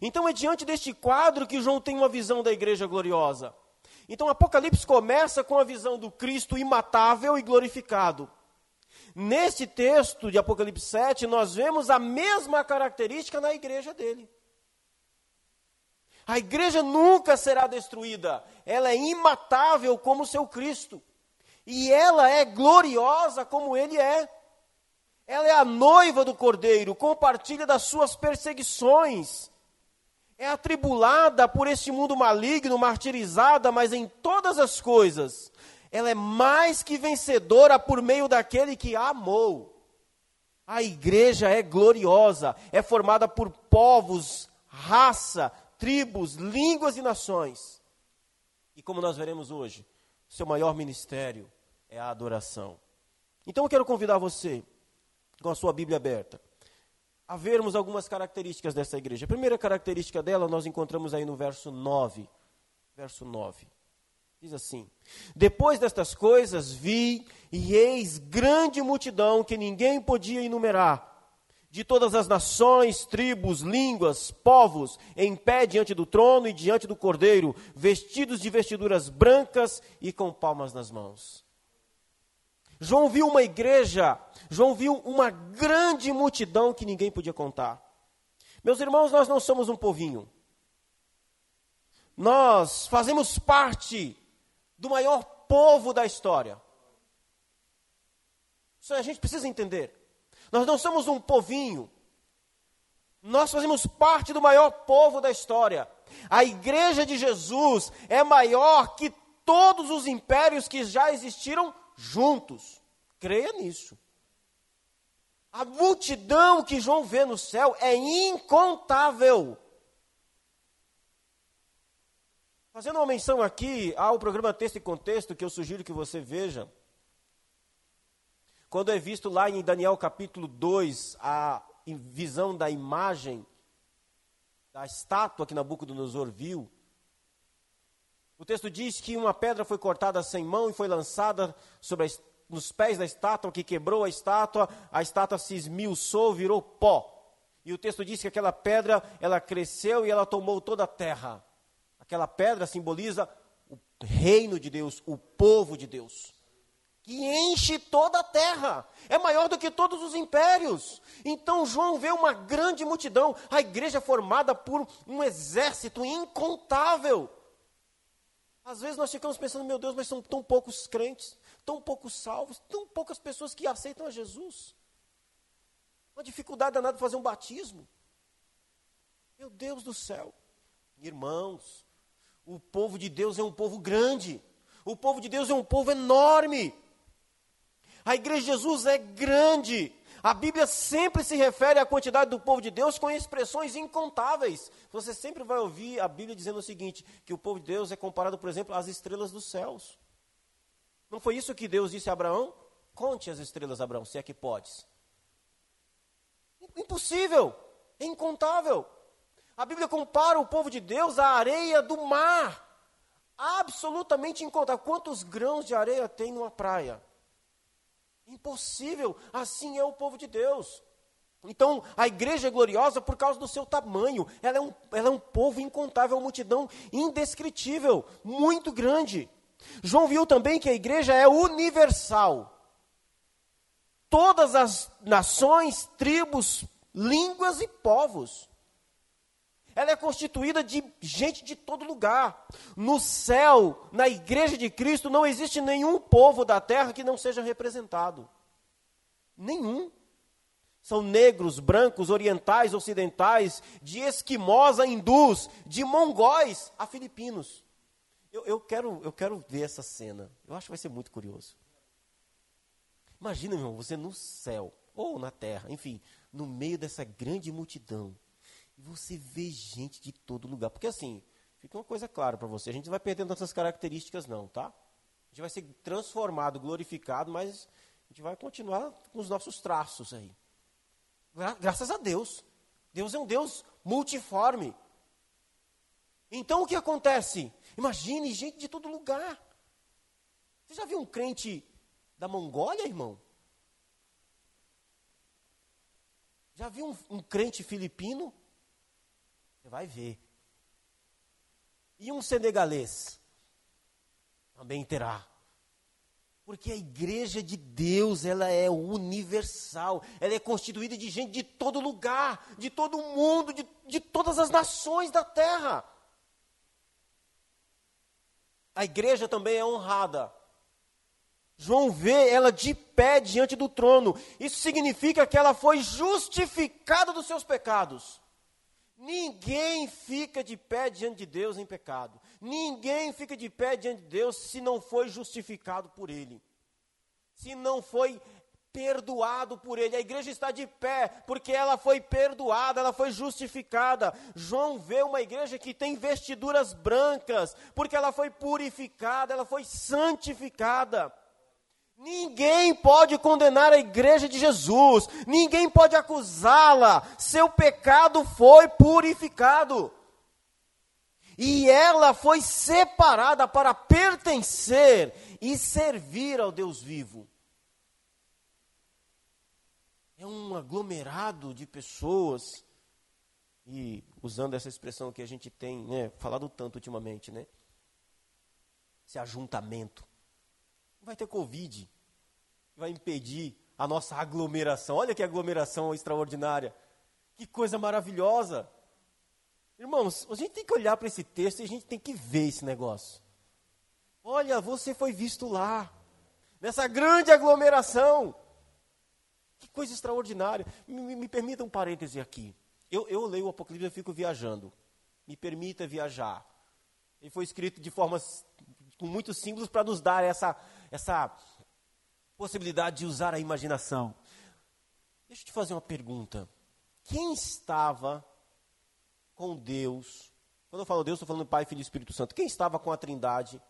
Então é diante deste quadro que João tem uma visão da igreja gloriosa. Então Apocalipse começa com a visão do Cristo imatável e glorificado. Neste texto de Apocalipse 7, nós vemos a mesma característica na igreja dele. A igreja nunca será destruída, ela é imatável como seu Cristo. E ela é gloriosa como ele é. Ela é a noiva do cordeiro, compartilha das suas perseguições. É atribulada por este mundo maligno, martirizada, mas em todas as coisas, ela é mais que vencedora por meio daquele que a amou. A igreja é gloriosa, é formada por povos, raça, tribos, línguas e nações. E como nós veremos hoje, seu maior ministério é a adoração. Então eu quero convidar você, com a sua Bíblia aberta, a vermos algumas características dessa igreja. A primeira característica dela nós encontramos aí no verso 9. Verso 9. Diz assim: Depois destas coisas vi e eis grande multidão que ninguém podia enumerar de todas as nações, tribos, línguas, povos, em pé diante do trono e diante do cordeiro, vestidos de vestiduras brancas e com palmas nas mãos. João viu uma igreja, João viu uma grande multidão que ninguém podia contar. Meus irmãos, nós não somos um povinho. Nós fazemos parte do maior povo da história. Isso a gente precisa entender. Nós não somos um povinho. Nós fazemos parte do maior povo da história. A igreja de Jesus é maior que todos os impérios que já existiram juntos. Creia nisso. A multidão que João vê no céu é incontável. Fazendo uma menção aqui ao programa Texto e Contexto, que eu sugiro que você veja, quando é visto lá em Daniel capítulo 2 a visão da imagem da estátua que Nabucodonosor viu, o texto diz que uma pedra foi cortada sem mão e foi lançada sobre a, nos pés da estátua, que quebrou a estátua, a estátua se esmiuçou, virou pó. E o texto diz que aquela pedra, ela cresceu e ela tomou toda a terra. Aquela pedra simboliza o reino de Deus, o povo de Deus que enche toda a terra, é maior do que todos os impérios. Então João vê uma grande multidão, a igreja formada por um exército incontável. Às vezes nós ficamos pensando, meu Deus, mas são tão poucos crentes, tão poucos salvos, tão poucas pessoas que aceitam a Jesus. Uma dificuldade danada fazer um batismo. Meu Deus do céu. Irmãos, o povo de Deus é um povo grande. O povo de Deus é um povo enorme. A igreja de Jesus é grande. A Bíblia sempre se refere à quantidade do povo de Deus com expressões incontáveis. Você sempre vai ouvir a Bíblia dizendo o seguinte: que o povo de Deus é comparado, por exemplo, às estrelas dos céus. Não foi isso que Deus disse a Abraão? Conte as estrelas, Abraão, se é que podes. Impossível, é incontável. A Bíblia compara o povo de Deus à areia do mar. Absolutamente incontável. Quantos grãos de areia tem numa praia? Impossível. Assim é o povo de Deus. Então, a igreja é gloriosa por causa do seu tamanho. Ela é um, ela é um povo incontável, uma multidão indescritível, muito grande. João viu também que a igreja é universal. Todas as nações, tribos, línguas e povos. Ela é constituída de gente de todo lugar. No céu, na igreja de Cristo, não existe nenhum povo da terra que não seja representado. Nenhum. São negros, brancos, orientais, ocidentais, de esquimós a hindus, de mongóis a filipinos. Eu, eu, quero, eu quero ver essa cena. Eu acho que vai ser muito curioso. Imagina, meu irmão, você no céu, ou na terra, enfim, no meio dessa grande multidão e você vê gente de todo lugar. Porque assim, fica uma coisa clara para você: a gente não vai perdendo essas características, não, tá? A gente vai ser transformado, glorificado, mas a gente vai continuar com os nossos traços aí. Gra graças a Deus. Deus é um Deus multiforme. Então o que acontece? Imagine gente de todo lugar. Você já viu um crente da Mongólia, irmão? Já viu um, um crente filipino? Você vai ver. E um senegalês também terá. Porque a igreja de Deus, ela é universal, ela é constituída de gente de todo lugar, de todo mundo, de, de todas as nações da terra. A igreja também é honrada. João vê ela de pé diante do trono. Isso significa que ela foi justificada dos seus pecados. Ninguém fica de pé diante de Deus em pecado. Ninguém fica de pé diante de Deus se não foi justificado por Ele. Se não foi perdoado por Ele. A igreja está de pé porque ela foi perdoada, ela foi justificada. João vê uma igreja que tem vestiduras brancas porque ela foi purificada, ela foi santificada. Ninguém pode condenar a igreja de Jesus, ninguém pode acusá-la, seu pecado foi purificado. E ela foi separada para pertencer e servir ao Deus vivo. É um aglomerado de pessoas, e usando essa expressão que a gente tem né, falado tanto ultimamente, né? Esse ajuntamento vai ter Covid, vai impedir a nossa aglomeração. Olha que aglomeração extraordinária. Que coisa maravilhosa. Irmãos, a gente tem que olhar para esse texto e a gente tem que ver esse negócio. Olha, você foi visto lá, nessa grande aglomeração. Que coisa extraordinária. Me, me, permita um parêntese aqui. Eu, eu leio o Apocalipse e fico viajando. Me permita viajar. Ele foi escrito de formas com muitos símbolos para nos dar essa, essa possibilidade de usar a imaginação. Deixa eu te fazer uma pergunta. Quem estava com Deus? Quando eu falo Deus, estou falando Pai, Filho e Espírito Santo. Quem estava com a Trindade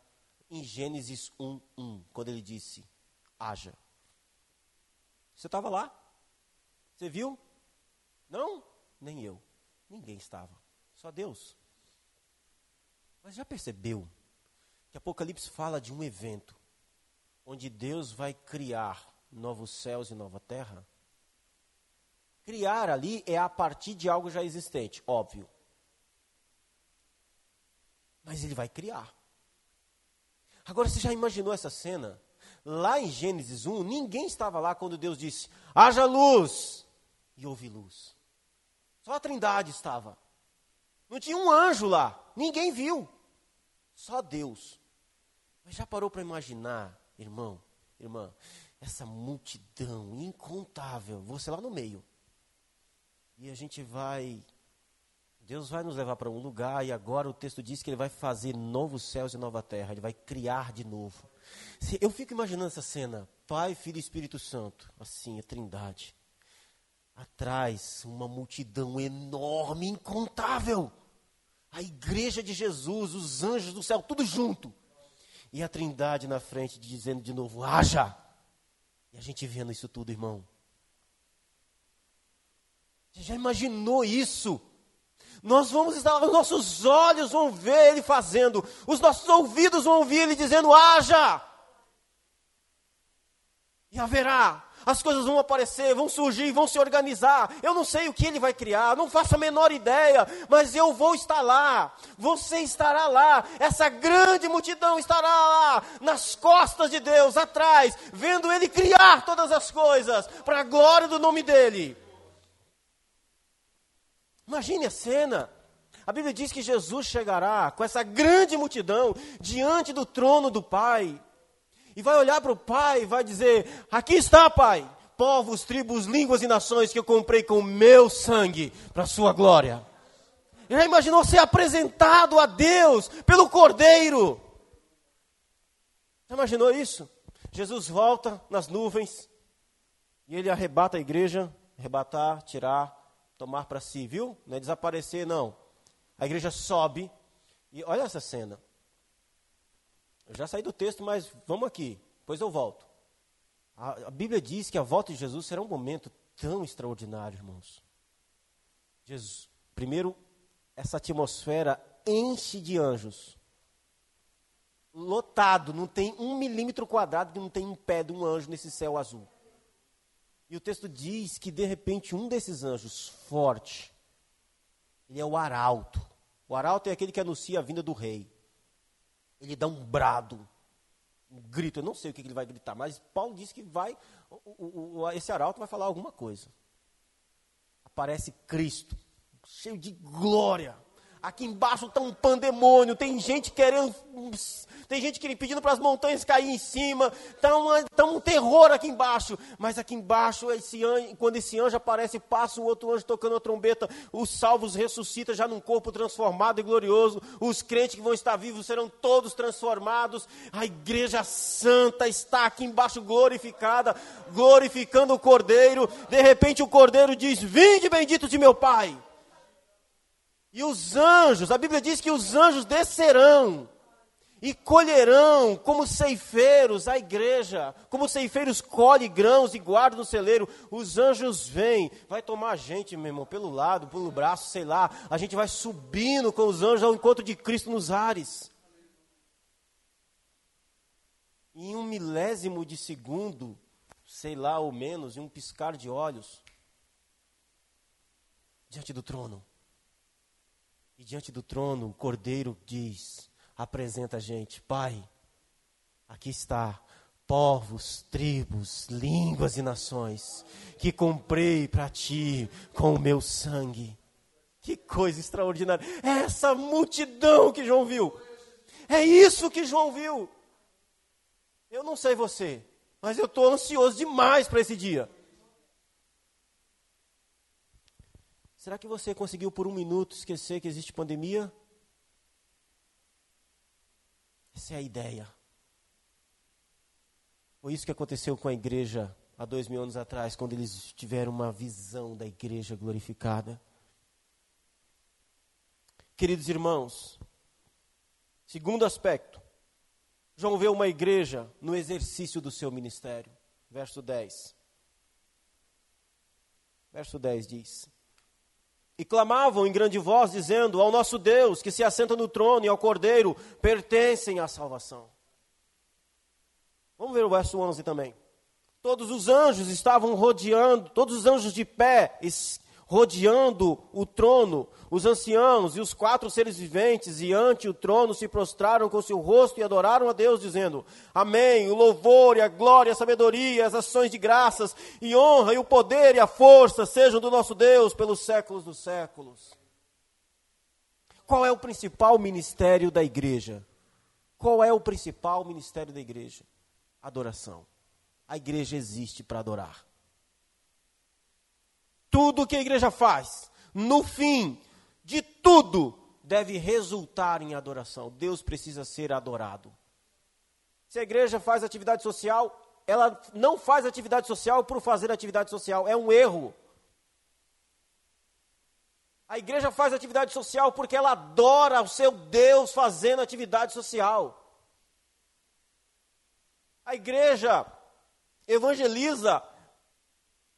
em Gênesis 1, 1, quando ele disse: haja? Você estava lá? Você viu? Não? Nem eu. Ninguém estava. Só Deus. Mas já percebeu que Apocalipse fala de um evento onde Deus vai criar novos céus e nova terra? Criar ali é a partir de algo já existente, óbvio. Mas ele vai criar. Agora, você já imaginou essa cena? Lá em Gênesis 1, ninguém estava lá quando Deus disse: haja luz, e houve luz. Só a trindade estava. Não tinha um anjo lá, ninguém viu. Só Deus. Mas já parou para imaginar, irmão, irmã, essa multidão incontável, você lá no meio. E a gente vai. Deus vai nos levar para um lugar e agora o texto diz que ele vai fazer novos céus e nova terra, ele vai criar de novo. Eu fico imaginando essa cena, Pai, Filho e Espírito Santo, assim, a Trindade. Atrás, uma multidão enorme, incontável. A igreja de Jesus, os anjos do céu, tudo junto. E a Trindade na frente dizendo de novo: haja! E a gente vendo isso tudo, irmão. Você já imaginou isso? Nós vamos estar, os nossos olhos vão ver Ele fazendo, os nossos ouvidos vão ouvir Ele dizendo: haja! E haverá as coisas vão aparecer, vão surgir, vão se organizar. Eu não sei o que ele vai criar, não faço a menor ideia, mas eu vou estar lá. Você estará lá. Essa grande multidão estará lá, nas costas de Deus, atrás, vendo ele criar todas as coisas para a glória do nome dele. Imagine a cena. A Bíblia diz que Jesus chegará com essa grande multidão diante do trono do Pai e vai olhar para o Pai e vai dizer: Aqui está, Pai, povos, tribos, línguas e nações que eu comprei com meu sangue para a sua glória. Já imaginou ser apresentado a Deus pelo Cordeiro? Já imaginou isso? Jesus volta nas nuvens e ele arrebata a igreja, arrebatar, tirar, tomar para si, viu? Não é desaparecer, não. A igreja sobe e olha essa cena. Eu já saí do texto, mas vamos aqui, depois eu volto. A, a Bíblia diz que a volta de Jesus será um momento tão extraordinário, irmãos. Jesus, primeiro, essa atmosfera enche de anjos. Lotado, não tem um milímetro quadrado que não tem um pé de um anjo nesse céu azul. E o texto diz que de repente um desses anjos, forte, Ele é o arauto. O arauto é aquele que anuncia a vinda do rei. Ele dá um brado, um grito. Eu não sei o que ele vai gritar, mas Paulo diz que vai. O, o, esse arauto vai falar alguma coisa. Aparece Cristo, cheio de glória Aqui embaixo está um pandemônio, tem gente querendo, tem gente querendo, pedindo para as montanhas cair em cima, está um, tá um terror aqui embaixo. Mas aqui embaixo, esse anjo, quando esse anjo aparece, passa o outro anjo tocando a trombeta, os salvos ressuscitam já num corpo transformado e glorioso, os crentes que vão estar vivos serão todos transformados, a igreja santa está aqui embaixo glorificada, glorificando o Cordeiro, de repente o Cordeiro diz, vinde bendito de meu Pai. E os anjos, a Bíblia diz que os anjos descerão e colherão como ceifeiros a igreja, como ceifeiros colhe grãos e guardam no celeiro. Os anjos vêm, vai tomar a gente, meu irmão, pelo lado, pelo braço, sei lá. A gente vai subindo com os anjos ao encontro de Cristo nos ares. Em um milésimo de segundo, sei lá, ou menos, em um piscar de olhos, diante do trono e diante do trono, o cordeiro diz: apresenta a gente, Pai, aqui está, povos, tribos, línguas e nações, que comprei para ti com o meu sangue. Que coisa extraordinária! É essa multidão que João viu. É isso que João viu. Eu não sei você, mas eu estou ansioso demais para esse dia. Será que você conseguiu por um minuto esquecer que existe pandemia? Essa é a ideia. Foi isso que aconteceu com a igreja há dois mil anos atrás, quando eles tiveram uma visão da igreja glorificada. Queridos irmãos, segundo aspecto, João vê uma igreja no exercício do seu ministério. Verso 10. Verso 10 diz: e clamavam em grande voz, dizendo: Ao nosso Deus, que se assenta no trono, e ao Cordeiro, pertencem à salvação. Vamos ver o verso 11 também. Todos os anjos estavam rodeando, todos os anjos de pé, rodeando o trono, os anciãos e os quatro seres viventes, e ante o trono se prostraram com seu rosto e adoraram a Deus, dizendo: Amém. O louvor e a glória, a sabedoria, as ações de graças e honra e o poder e a força sejam do nosso Deus pelos séculos dos séculos. Qual é o principal ministério da igreja? Qual é o principal ministério da igreja? Adoração. A igreja existe para adorar. Tudo que a igreja faz, no fim de tudo, deve resultar em adoração. Deus precisa ser adorado. Se a igreja faz atividade social, ela não faz atividade social por fazer atividade social, é um erro. A igreja faz atividade social porque ela adora o seu Deus fazendo atividade social. A igreja evangeliza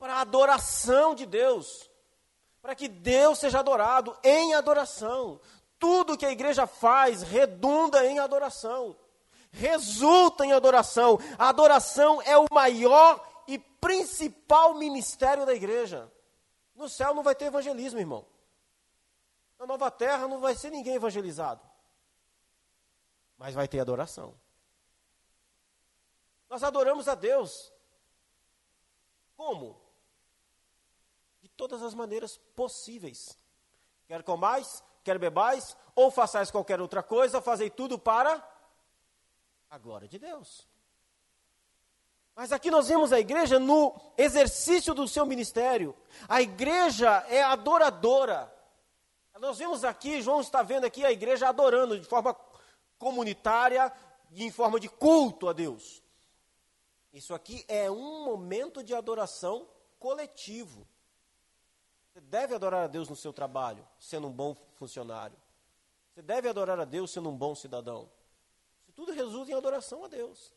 para a adoração de Deus, para que Deus seja adorado em adoração. Tudo que a igreja faz redunda em adoração, resulta em adoração. A adoração é o maior e principal ministério da igreja. No céu não vai ter evangelismo, irmão. Na nova terra não vai ser ninguém evangelizado. Mas vai ter adoração. Nós adoramos a Deus. Como? Todas as maneiras possíveis. Quer comais, quer bebais, ou façais qualquer outra coisa, fazei tudo para a glória de Deus. Mas aqui nós vemos a igreja no exercício do seu ministério. A igreja é adoradora. Nós vemos aqui, João está vendo aqui a igreja adorando de forma comunitária e em forma de culto a Deus. Isso aqui é um momento de adoração coletivo. Você deve adorar a Deus no seu trabalho, sendo um bom funcionário. Você deve adorar a Deus sendo um bom cidadão. Isso tudo resulta em adoração a Deus.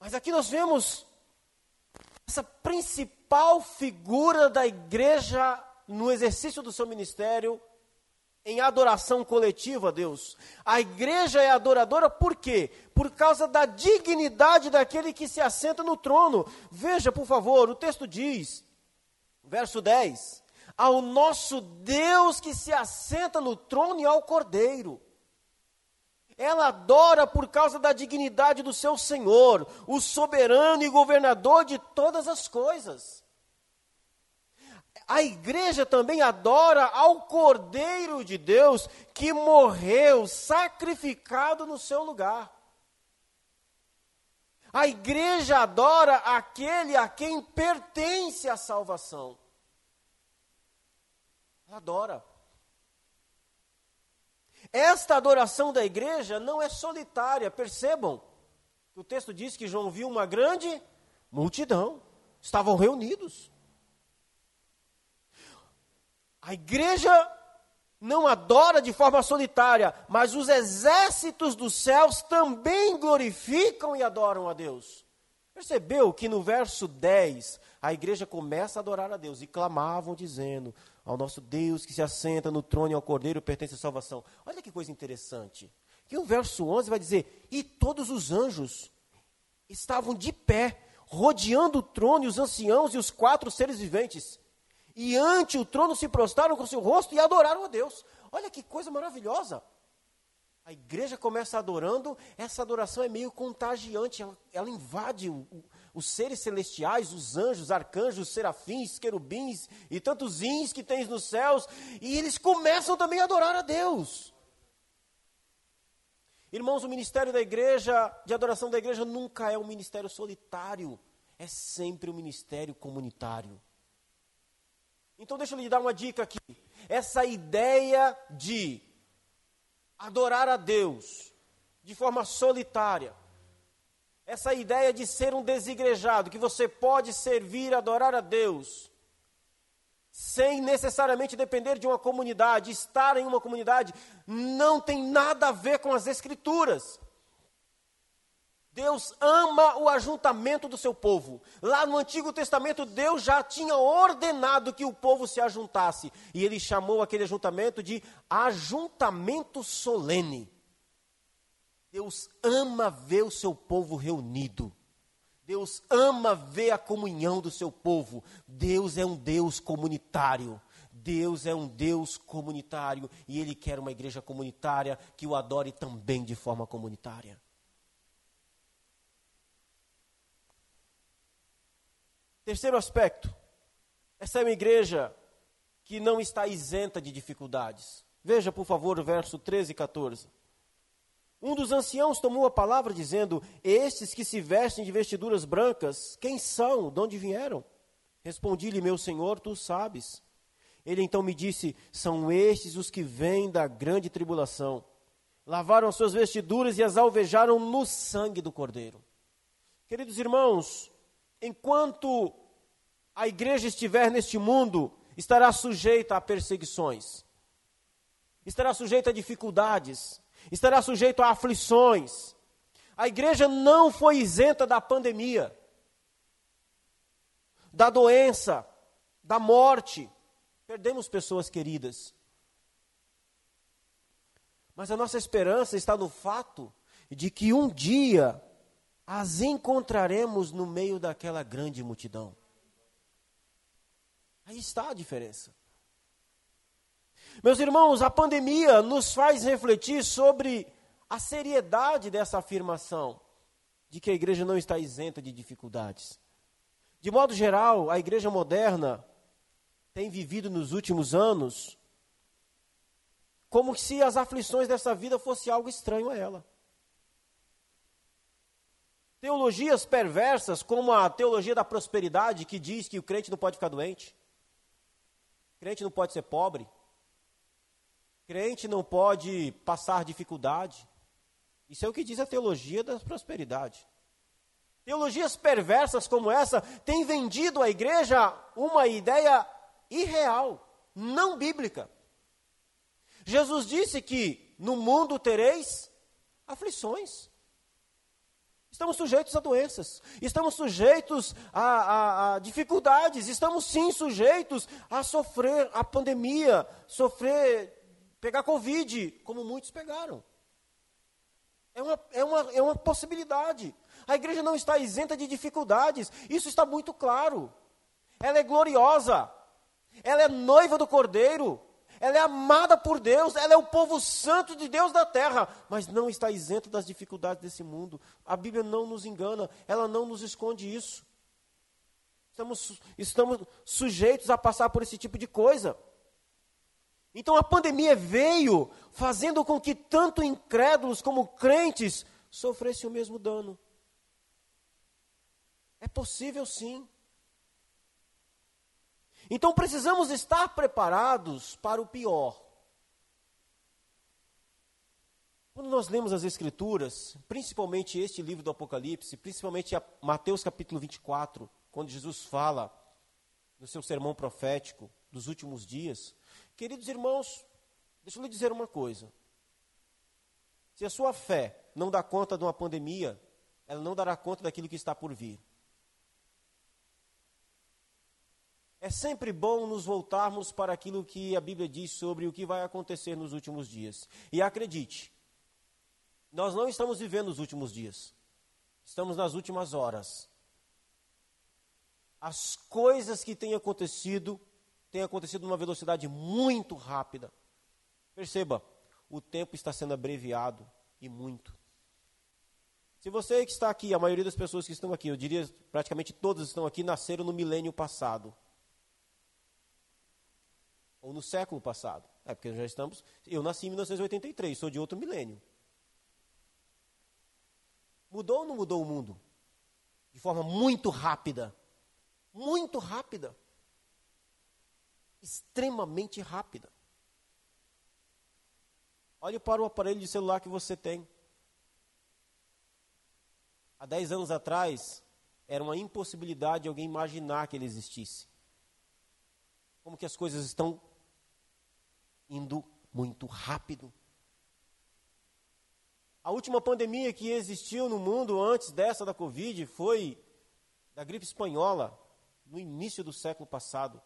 Mas aqui nós vemos essa principal figura da igreja no exercício do seu ministério em adoração coletiva a Deus. A igreja é adoradora por quê? Por causa da dignidade daquele que se assenta no trono. Veja, por favor, o texto diz Verso 10: ao nosso Deus que se assenta no trono e ao Cordeiro. Ela adora por causa da dignidade do seu Senhor, o soberano e governador de todas as coisas. A igreja também adora ao Cordeiro de Deus que morreu sacrificado no seu lugar. A igreja adora aquele a quem pertence a salvação. Adora. Esta adoração da igreja não é solitária, percebam. O texto diz que João viu uma grande multidão, estavam reunidos. A igreja não adora de forma solitária, mas os exércitos dos céus também glorificam e adoram a Deus. Percebeu que no verso 10 a igreja começa a adorar a Deus e clamavam dizendo: Ao nosso Deus que se assenta no trono e ao Cordeiro pertence a salvação. Olha que coisa interessante. Que o verso 11 vai dizer: E todos os anjos estavam de pé, rodeando o trono e os anciãos e os quatro seres viventes e ante o trono se prostraram com seu rosto e adoraram a Deus. Olha que coisa maravilhosa. A igreja começa adorando, essa adoração é meio contagiante, ela, ela invade o, o, os seres celestiais, os anjos, arcanjos, serafins, querubins e tantos ins que tens nos céus, e eles começam também a adorar a Deus. Irmãos, o ministério da igreja, de adoração da igreja, nunca é um ministério solitário, é sempre um ministério comunitário. Então, deixa eu lhe dar uma dica aqui. Essa ideia de adorar a Deus de forma solitária, essa ideia de ser um desigrejado, que você pode servir, adorar a Deus, sem necessariamente depender de uma comunidade, estar em uma comunidade, não tem nada a ver com as Escrituras. Deus ama o ajuntamento do seu povo. Lá no Antigo Testamento, Deus já tinha ordenado que o povo se ajuntasse. E ele chamou aquele ajuntamento de ajuntamento solene. Deus ama ver o seu povo reunido. Deus ama ver a comunhão do seu povo. Deus é um Deus comunitário. Deus é um Deus comunitário e Ele quer uma igreja comunitária que o adore também de forma comunitária. Terceiro aspecto. Essa é uma igreja que não está isenta de dificuldades. Veja, por favor, o verso 13 e 14. Um dos anciãos tomou a palavra, dizendo: Estes que se vestem de vestiduras brancas, quem são? De onde vieram? Respondi-lhe: Meu senhor, tu sabes. Ele então me disse: São estes os que vêm da grande tribulação. Lavaram as suas vestiduras e as alvejaram no sangue do cordeiro. Queridos irmãos, enquanto a igreja estiver neste mundo, estará sujeita a perseguições, estará sujeita a dificuldades, estará sujeita a aflições. A igreja não foi isenta da pandemia, da doença, da morte. Perdemos pessoas queridas. Mas a nossa esperança está no fato de que um dia as encontraremos no meio daquela grande multidão. Aí está a diferença. Meus irmãos, a pandemia nos faz refletir sobre a seriedade dessa afirmação de que a igreja não está isenta de dificuldades. De modo geral, a igreja moderna tem vivido nos últimos anos como se as aflições dessa vida fosse algo estranho a ela. Teologias perversas, como a teologia da prosperidade, que diz que o crente não pode ficar doente, crente não pode ser pobre, crente não pode passar dificuldade. Isso é o que diz a teologia da prosperidade. Teologias perversas como essa têm vendido à igreja uma ideia irreal, não bíblica. Jesus disse que no mundo tereis aflições. Estamos sujeitos a doenças, estamos sujeitos a, a, a, dificuldades, estamos sim sujeitos a sofrer a pandemia, sofrer, pegar Covid, como muitos pegaram. É uma, é, uma, é uma possibilidade. A igreja não está isenta de dificuldades, isso está muito claro. Ela é gloriosa. Ela é noiva do Cordeiro. Ela é amada por Deus, ela é o povo santo de Deus da terra, mas não está isenta das dificuldades desse mundo. A Bíblia não nos engana, ela não nos esconde isso. Estamos, estamos sujeitos a passar por esse tipo de coisa. Então a pandemia veio fazendo com que tanto incrédulos como crentes sofressem o mesmo dano. É possível sim. Então precisamos estar preparados para o pior. Quando nós lemos as Escrituras, principalmente este livro do Apocalipse, principalmente Mateus capítulo 24, quando Jesus fala no seu sermão profético dos últimos dias, queridos irmãos, deixa eu lhe dizer uma coisa. Se a sua fé não dá conta de uma pandemia, ela não dará conta daquilo que está por vir. É sempre bom nos voltarmos para aquilo que a Bíblia diz sobre o que vai acontecer nos últimos dias. E acredite, nós não estamos vivendo os últimos dias, estamos nas últimas horas. As coisas que têm acontecido, têm acontecido numa velocidade muito rápida. Perceba, o tempo está sendo abreviado e muito. Se você que está aqui, a maioria das pessoas que estão aqui, eu diria praticamente todas estão aqui, nasceram no milênio passado ou no século passado. É porque já estamos. Eu nasci em 1983, sou de outro milênio. Mudou ou não mudou o mundo? De forma muito rápida. Muito rápida. Extremamente rápida. Olhe para o aparelho de celular que você tem. Há 10 anos atrás, era uma impossibilidade alguém imaginar que ele existisse. Como que as coisas estão indo muito rápido. A última pandemia que existiu no mundo antes dessa da Covid foi da gripe espanhola, no início do século passado.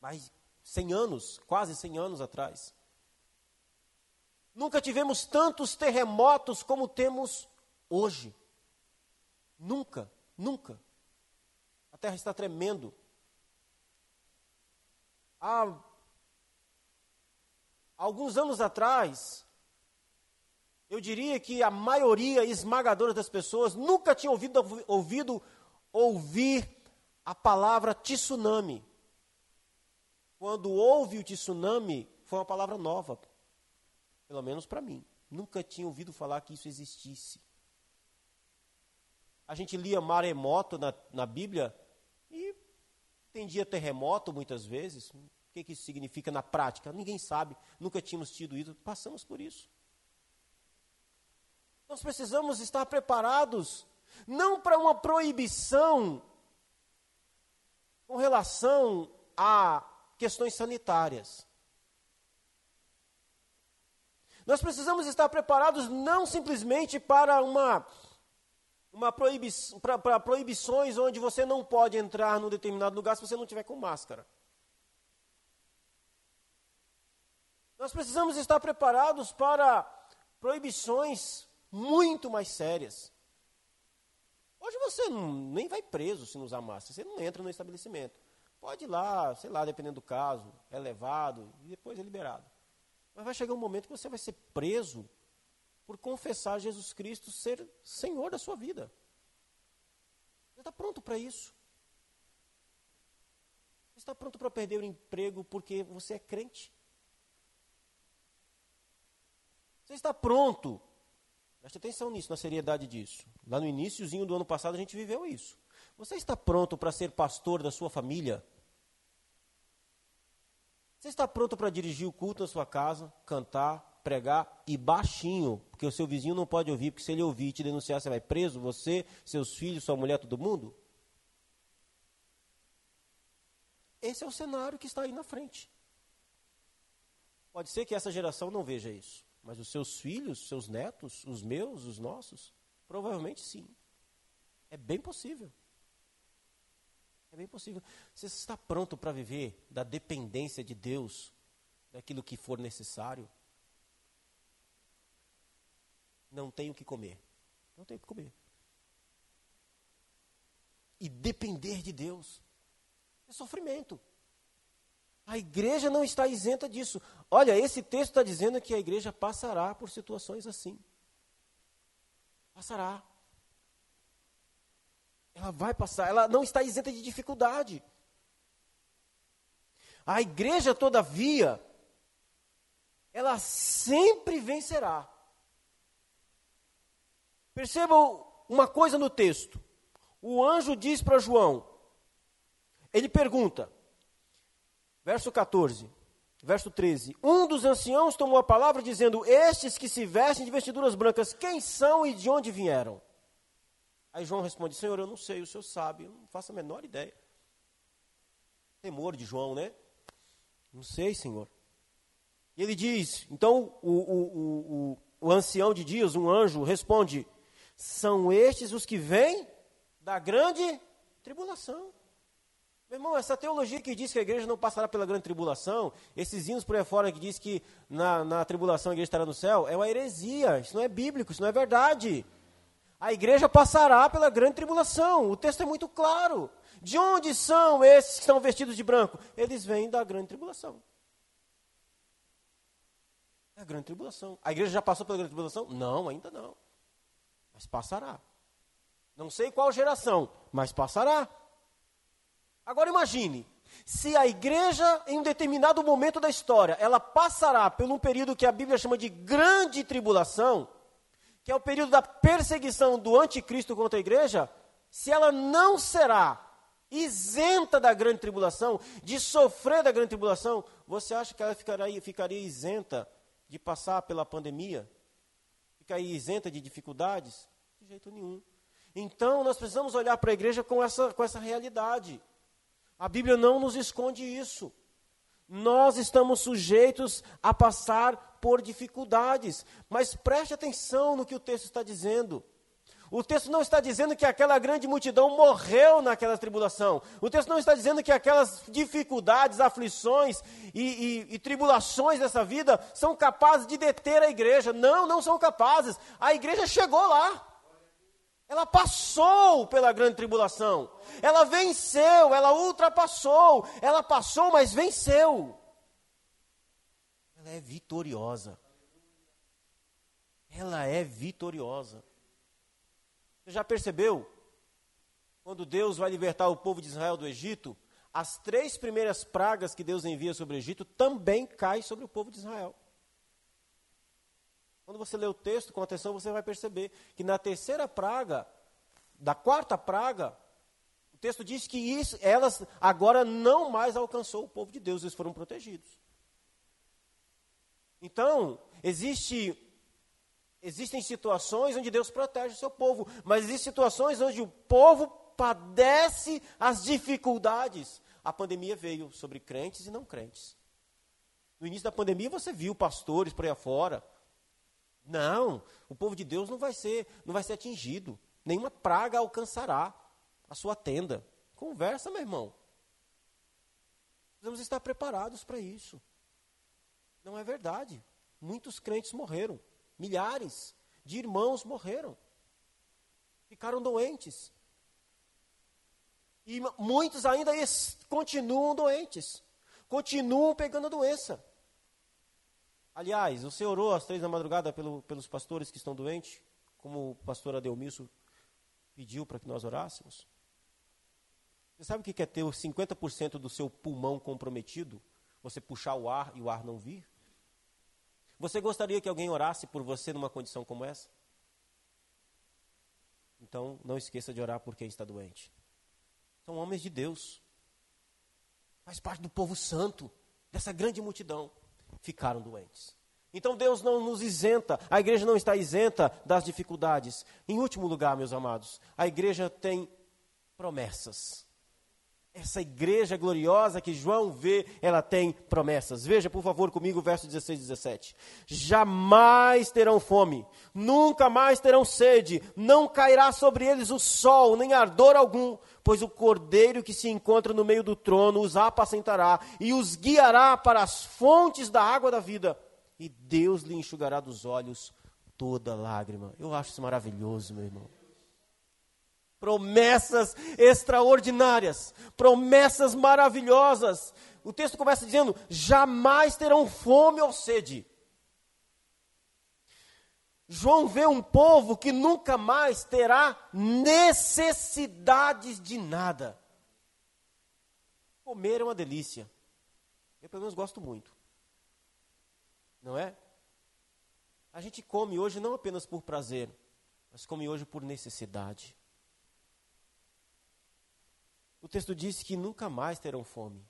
Mais 100 anos, quase 100 anos atrás. Nunca tivemos tantos terremotos como temos hoje. Nunca, nunca. A terra está tremendo. Há Alguns anos atrás, eu diria que a maioria esmagadora das pessoas nunca tinha ouvido, ouvido ouvir a palavra tsunami. Quando houve o tsunami, foi uma palavra nova, pelo menos para mim. Nunca tinha ouvido falar que isso existisse. A gente lia maremoto na, na Bíblia e entendia terremoto muitas vezes, o que, que isso significa na prática? Ninguém sabe, nunca tínhamos tido isso, passamos por isso. Nós precisamos estar preparados, não para uma proibição com relação a questões sanitárias. Nós precisamos estar preparados não simplesmente para uma, uma proibi para, para proibições onde você não pode entrar num determinado lugar se você não tiver com máscara. Nós precisamos estar preparados para proibições muito mais sérias. Hoje você não, nem vai preso se não usar máscara, você não entra no estabelecimento. Pode ir lá, sei lá, dependendo do caso, é levado e depois é liberado. Mas vai chegar um momento que você vai ser preso por confessar Jesus Cristo ser Senhor da sua vida. Você está pronto para isso? Você está pronto para perder o emprego porque você é crente? Você está pronto? Preste atenção nisso, na seriedade disso. Lá no iníciozinho do ano passado a gente viveu isso. Você está pronto para ser pastor da sua família? Você está pronto para dirigir o culto na sua casa, cantar, pregar e baixinho, porque o seu vizinho não pode ouvir, porque se ele ouvir e te denunciar, você vai preso, você, seus filhos, sua mulher, todo mundo? Esse é o cenário que está aí na frente. Pode ser que essa geração não veja isso. Mas os seus filhos, seus netos, os meus, os nossos? Provavelmente sim. É bem possível. É bem possível. Você está pronto para viver da dependência de Deus, daquilo que for necessário? Não tenho o que comer. Não tenho o que comer. E depender de Deus é sofrimento. A igreja não está isenta disso. Olha, esse texto está dizendo que a igreja passará por situações assim. Passará. Ela vai passar, ela não está isenta de dificuldade. A igreja, todavia, ela sempre vencerá. Percebam uma coisa no texto. O anjo diz para João, ele pergunta, verso 14, verso 13: Um dos anciãos tomou a palavra dizendo: Estes que se vestem de vestiduras brancas, quem são e de onde vieram? Aí João responde: Senhor, eu não sei, o senhor sabe, eu não faço a menor ideia. Temor de João, né? Não sei, Senhor. E ele diz, então o, o, o, o, ancião de dias, um anjo, responde: São estes os que vêm da grande tribulação. Meu irmão, essa teologia que diz que a igreja não passará pela grande tribulação, esses hinos por aí fora que diz que na, na tribulação a igreja estará no céu, é uma heresia, isso não é bíblico, isso não é verdade. A igreja passará pela grande tribulação, o texto é muito claro. De onde são esses que estão vestidos de branco? Eles vêm da grande tribulação. A grande tribulação. A igreja já passou pela grande tribulação? Não, ainda não. Mas passará. Não sei qual geração, mas passará. Agora imagine, se a igreja, em um determinado momento da história, ela passará por um período que a Bíblia chama de grande tribulação, que é o período da perseguição do anticristo contra a igreja, se ela não será isenta da grande tribulação, de sofrer da grande tribulação, você acha que ela ficaria, ficaria isenta de passar pela pandemia? Ficaria isenta de dificuldades? De jeito nenhum. Então, nós precisamos olhar para a igreja com essa, com essa realidade. A Bíblia não nos esconde isso. Nós estamos sujeitos a passar por dificuldades, mas preste atenção no que o texto está dizendo. O texto não está dizendo que aquela grande multidão morreu naquela tribulação. O texto não está dizendo que aquelas dificuldades, aflições e, e, e, tribulações dessa vida são capazes de deter a igreja. Não, não são capazes. A igreja chegou lá. Ela passou pela grande tribulação. Ela venceu, ela ultrapassou. Ela passou, mas venceu. Ela é vitoriosa. Ela é vitoriosa. Você já percebeu? Quando Deus vai libertar o povo de Israel do Egito, as três primeiras pragas que Deus envia sobre o Egito também caem sobre o povo de Israel. Quando você lê o texto com atenção, você vai perceber que na terceira praga, da quarta praga, o texto diz que isso, elas agora não mais alcançou o povo de Deus, eles foram protegidos. Então, existe Existem situações onde Deus protege o seu povo, mas existem situações onde o povo padece as dificuldades. A pandemia veio sobre crentes e não crentes. No início da pandemia você viu pastores por aí afora. Não, o povo de Deus não vai ser, não vai ser atingido. Nenhuma praga alcançará a sua tenda. Conversa, meu irmão. Precisamos estar preparados para isso. Não é verdade. Muitos crentes morreram. Milhares de irmãos morreram, ficaram doentes. E muitos ainda continuam doentes, continuam pegando a doença. Aliás, você orou às três da madrugada pelo, pelos pastores que estão doentes, como o pastor Adelmisso pediu para que nós orássemos? Você sabe o que é ter 50% do seu pulmão comprometido? Você puxar o ar e o ar não vir? Você gostaria que alguém orasse por você numa condição como essa? Então, não esqueça de orar por quem está doente. São homens de Deus. Faz parte do povo santo, dessa grande multidão. Ficaram doentes. Então Deus não nos isenta, a igreja não está isenta das dificuldades. Em último lugar, meus amados, a igreja tem promessas essa igreja gloriosa que João vê, ela tem promessas. Veja, por favor, comigo o verso 16 e 17. Jamais terão fome, nunca mais terão sede, não cairá sobre eles o sol, nem ardor algum, pois o cordeiro que se encontra no meio do trono os apacentará e os guiará para as fontes da água da vida, e Deus lhe enxugará dos olhos toda lágrima. Eu acho isso maravilhoso, meu irmão. Promessas extraordinárias, promessas maravilhosas. O texto começa dizendo: jamais terão fome ou sede. João vê um povo que nunca mais terá necessidades de nada. Comer é uma delícia. Eu, pelo menos, gosto muito. Não é? A gente come hoje não apenas por prazer, mas come hoje por necessidade. O texto diz que nunca mais terão fome.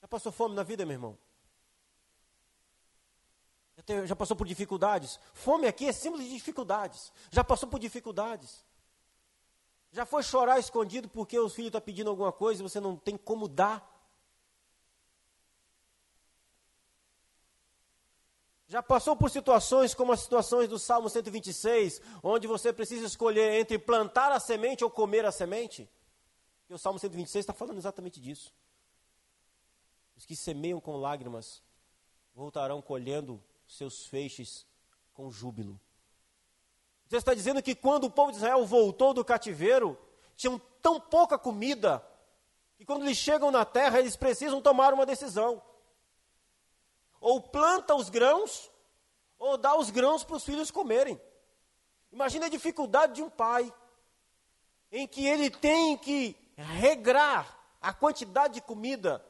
Já passou fome na vida, meu irmão? Já, passou por dificuldades? Fome aqui é símbolo de dificuldades. Já passou por dificuldades? Já foi chorar escondido porque o filho está pedindo alguma coisa e você não tem como dar? Já passou por situações como as situações do Salmo 126, onde você precisa escolher entre plantar a semente ou comer a semente? E o Salmo 126 está falando exatamente disso. Os que semeiam com lágrimas voltarão colhendo seus feixes com júbilo. Você está dizendo que quando o povo de Israel voltou do cativeiro, tinham tão pouca comida, que quando eles chegam na terra, eles precisam tomar uma decisão. Ou planta os grãos, ou dá os grãos para os filhos comerem. Imagina a dificuldade de um pai, em que ele tem que regrar a quantidade de comida.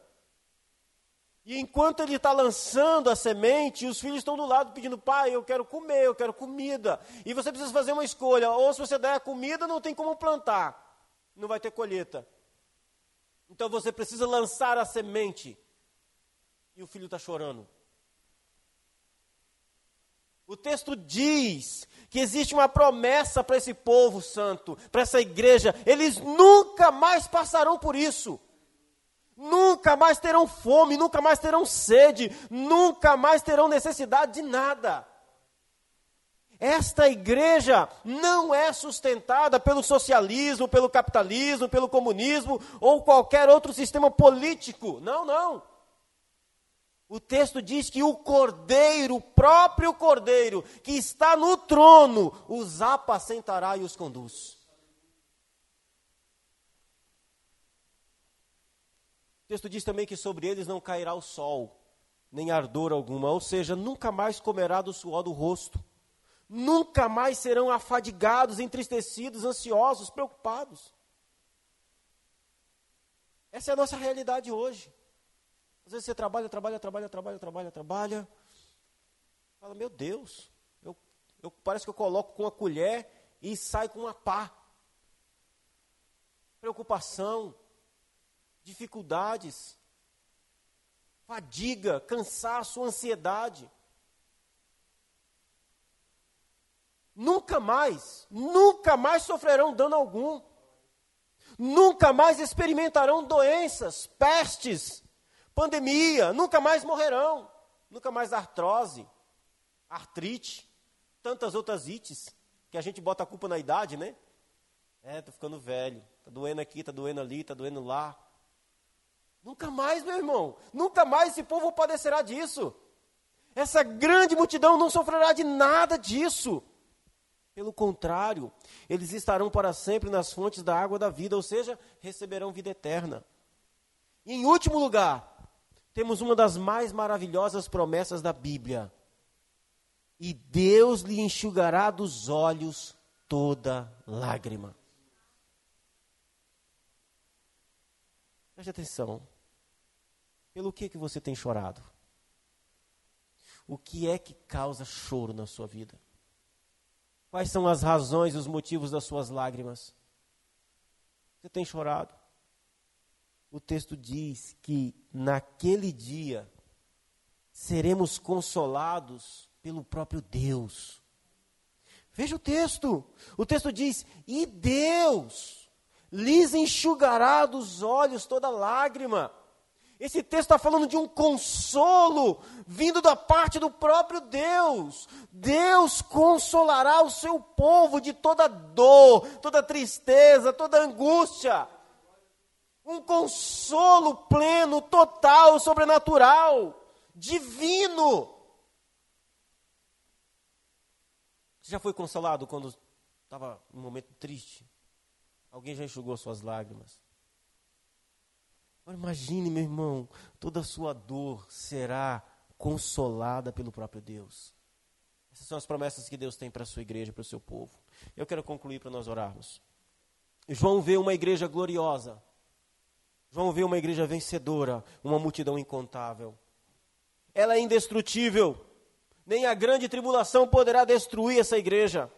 E enquanto ele está lançando a semente, os filhos estão do lado pedindo, pai, eu quero comer, eu quero comida. E você precisa fazer uma escolha, ou se você der a comida, não tem como plantar, não vai ter colheita. Então você precisa lançar a semente. E o filho está chorando. O texto diz que existe uma promessa para esse povo santo, para essa igreja. Eles nunca mais passarão por isso. Nunca mais terão fome, nunca mais terão sede, nunca mais terão necessidade de nada. Esta igreja não é sustentada pelo socialismo, pelo capitalismo, pelo comunismo ou qualquer outro sistema político. Não, não. O texto diz que o cordeiro, o próprio cordeiro, que está no trono, os apacentará e os conduz. O texto diz também que sobre eles não cairá o sol, nem ardor alguma, ou seja, nunca mais comerá do suor do rosto, nunca mais serão afadigados, entristecidos, ansiosos, preocupados. Essa é a nossa realidade hoje. Às vezes você trabalha, trabalha, trabalha, trabalha, trabalha, trabalha. Fala, meu Deus, eu, eu, parece que eu coloco com a colher e sai com uma pá. Preocupação, dificuldades, fadiga, cansaço, ansiedade. Nunca mais, nunca mais sofrerão dano algum. Nunca mais experimentarão doenças, pestes, pandemia, nunca mais morrerão, nunca mais artrose, artrite, tantas outras ites, que a gente bota a culpa na idade, né? É, tô ficando velho, tá doendo aqui, tá doendo ali, tá doendo lá. Nunca mais, meu irmão, nunca mais esse povo padecerá disso. Essa grande multidão não sofrerá de nada disso. Pelo contrário, eles estarão para sempre nas fontes da água da vida, ou seja, receberão vida eterna. E em último lugar, temos uma das mais maravilhosas promessas da Bíblia. E Deus lhe enxugará dos olhos toda lágrima. Preste atenção. Pelo que que você tem chorado? O que é que causa choro na sua vida? Quais são as razões e os motivos das suas lágrimas? Você tem chorado? O texto diz que naquele dia seremos consolados pelo próprio Deus. Veja o texto. O texto diz: E Deus lhes enxugará dos olhos toda lágrima. Esse texto está falando de um consolo vindo da parte do próprio Deus. Deus consolará o seu povo de toda dor, toda tristeza, toda angústia um consolo pleno, total, sobrenatural, divino. Você já foi consolado quando estava num momento triste? Alguém já enxugou suas lágrimas? Imagine, meu irmão, toda a sua dor será consolada pelo próprio Deus. Essas são as promessas que Deus tem para a sua igreja, para o seu povo. Eu quero concluir para nós orarmos. João vê uma igreja gloriosa. João vê uma igreja vencedora, uma multidão incontável. Ela é indestrutível. Nem a grande tribulação poderá destruir essa igreja.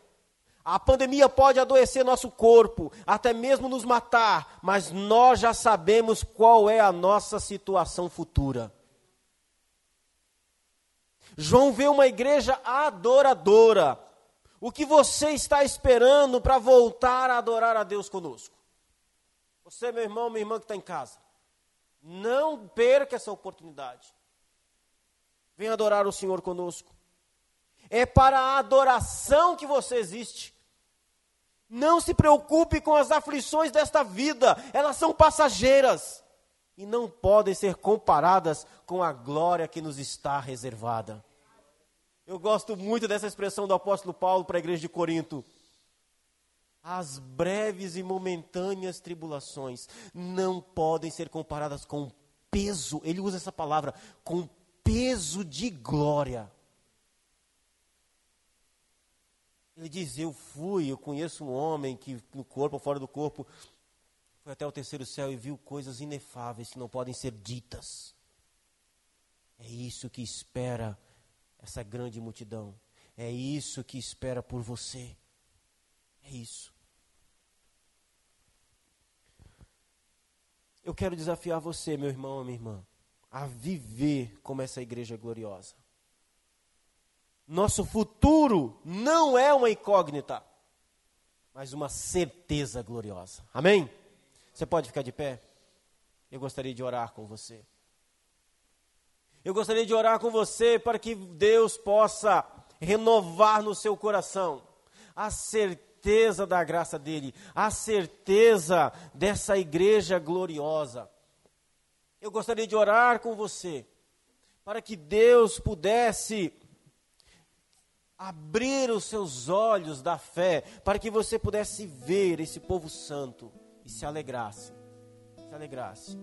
A pandemia pode adoecer nosso corpo, até mesmo nos matar, mas nós já sabemos qual é a nossa situação futura. João vê uma igreja adoradora. O que você está esperando para voltar a adorar a Deus conosco? Você, meu irmão, minha irmã que está em casa, não perca essa oportunidade. Venha adorar o Senhor conosco. É para a adoração que você existe. Não se preocupe com as aflições desta vida, elas são passageiras e não podem ser comparadas com a glória que nos está reservada. Eu gosto muito dessa expressão do apóstolo Paulo para a igreja de Corinto. As breves e momentâneas tribulações não podem ser comparadas com peso, ele usa essa palavra, com peso de glória. Ele diz: Eu fui, eu conheço um homem que no corpo ou fora do corpo foi até o terceiro céu e viu coisas inefáveis que não podem ser ditas. É isso que espera essa grande multidão. É isso que espera por você. É isso. Eu quero desafiar você, meu irmão minha irmã, a viver como essa igreja gloriosa. Nosso futuro não é uma incógnita, mas uma certeza gloriosa. Amém? Você pode ficar de pé? Eu gostaria de orar com você. Eu gostaria de orar com você para que Deus possa renovar no seu coração a certeza da graça dele, a certeza dessa igreja gloriosa. Eu gostaria de orar com você para que Deus pudesse abrir os seus olhos da fé, para que você pudesse ver esse povo santo e se alegrasse. Se alegrasse.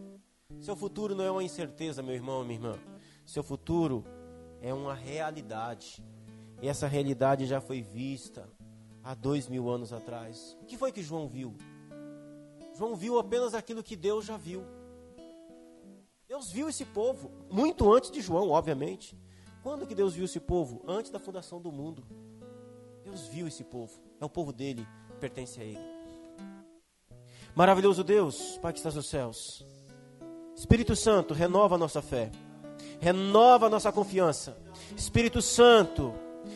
Seu futuro não é uma incerteza, meu irmão, minha irmã. Seu futuro é uma realidade. E essa realidade já foi vista há dois mil anos atrás. O que foi que João viu? João viu apenas aquilo que Deus já viu. Deus viu esse povo muito antes de João, obviamente. Quando que Deus viu esse povo? Antes da fundação do mundo. Deus viu esse povo. É o povo dele, pertence a ele. Maravilhoso Deus, Pai que estás nos céus. Espírito Santo, renova a nossa fé renova a nossa confiança. Espírito Santo,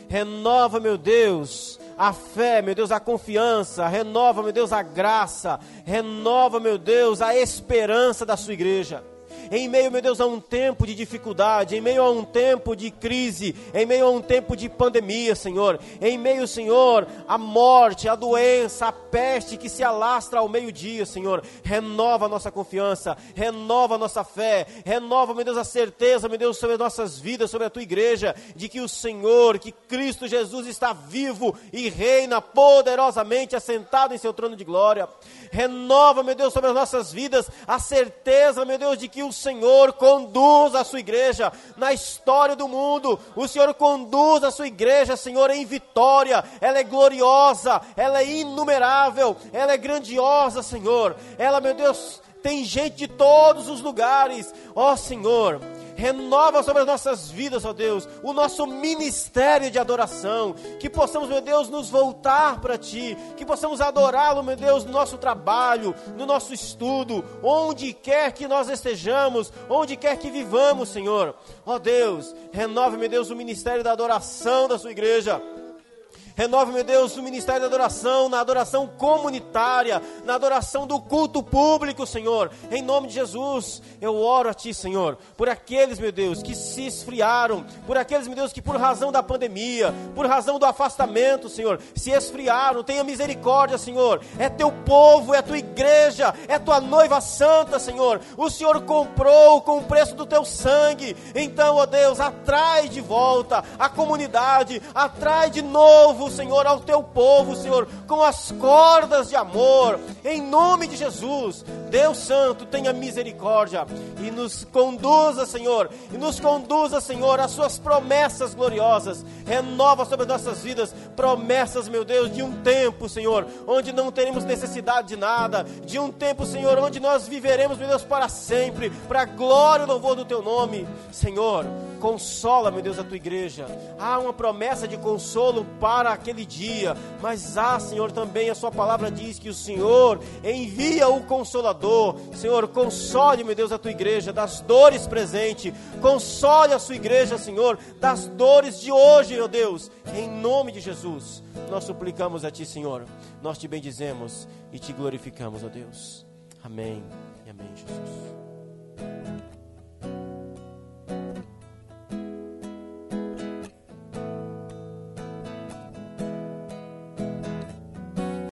renova, meu Deus, a fé, meu Deus, a confiança, renova, meu Deus, a graça, renova, meu Deus, a esperança da sua igreja em meio, meu Deus, a um tempo de dificuldade, em meio a um tempo de crise, em meio a um tempo de pandemia, Senhor, em meio, Senhor, a morte, a doença, a peste que se alastra ao meio-dia, Senhor, renova a nossa confiança, renova a nossa fé, renova, meu Deus, a certeza, meu Deus, sobre as nossas vidas, sobre a tua igreja, de que o Senhor, que Cristo Jesus está vivo e reina poderosamente assentado em seu trono de glória. Renova, meu Deus, sobre as nossas vidas a certeza, meu Deus, de que o Senhor conduz a sua igreja na história do mundo. O Senhor conduz a sua igreja, Senhor, em vitória. Ela é gloriosa, ela é inumerável, ela é grandiosa, Senhor. Ela, meu Deus, tem gente de todos os lugares. Ó Senhor, renova sobre as nossas vidas, ó Deus, o nosso ministério de adoração, que possamos, meu Deus, nos voltar para Ti, que possamos adorá-lo, meu Deus, no nosso trabalho, no nosso estudo, onde quer que nós estejamos, onde quer que vivamos, Senhor. Ó Deus, renova, meu Deus, o ministério da adoração da Sua igreja. Renove, meu Deus, o ministério da adoração, na adoração comunitária, na adoração do culto público, Senhor. Em nome de Jesus, eu oro a Ti, Senhor, por aqueles, meu Deus, que se esfriaram, por aqueles, meu Deus, que por razão da pandemia, por razão do afastamento, Senhor, se esfriaram. Tenha misericórdia, Senhor. É Teu povo, é Tua igreja, é Tua noiva santa, Senhor. O Senhor comprou com o preço do Teu sangue. Então, ó Deus, atrai de volta a comunidade, atrai de novo Senhor, ao teu povo, Senhor, com as cordas de amor, em nome de Jesus. Deus Santo, tenha misericórdia e nos conduza, Senhor, e nos conduza, Senhor, às suas promessas gloriosas. Renova sobre nossas vidas promessas, meu Deus, de um tempo, Senhor, onde não teremos necessidade de nada, de um tempo, Senhor, onde nós viveremos, meu Deus, para sempre, para a glória e louvor do teu nome. Senhor, consola, meu Deus, a tua igreja. Há uma promessa de consolo para aquele dia, mas há, Senhor, também a sua palavra diz que o Senhor envia o consolador. Senhor, console, meu Deus, a tua igreja das dores presentes. Console a sua igreja, Senhor, das dores de hoje, meu Deus. Em nome de Jesus, nós suplicamos a ti, Senhor. Nós te bendizemos e te glorificamos, ó Deus. Amém e amém, Jesus.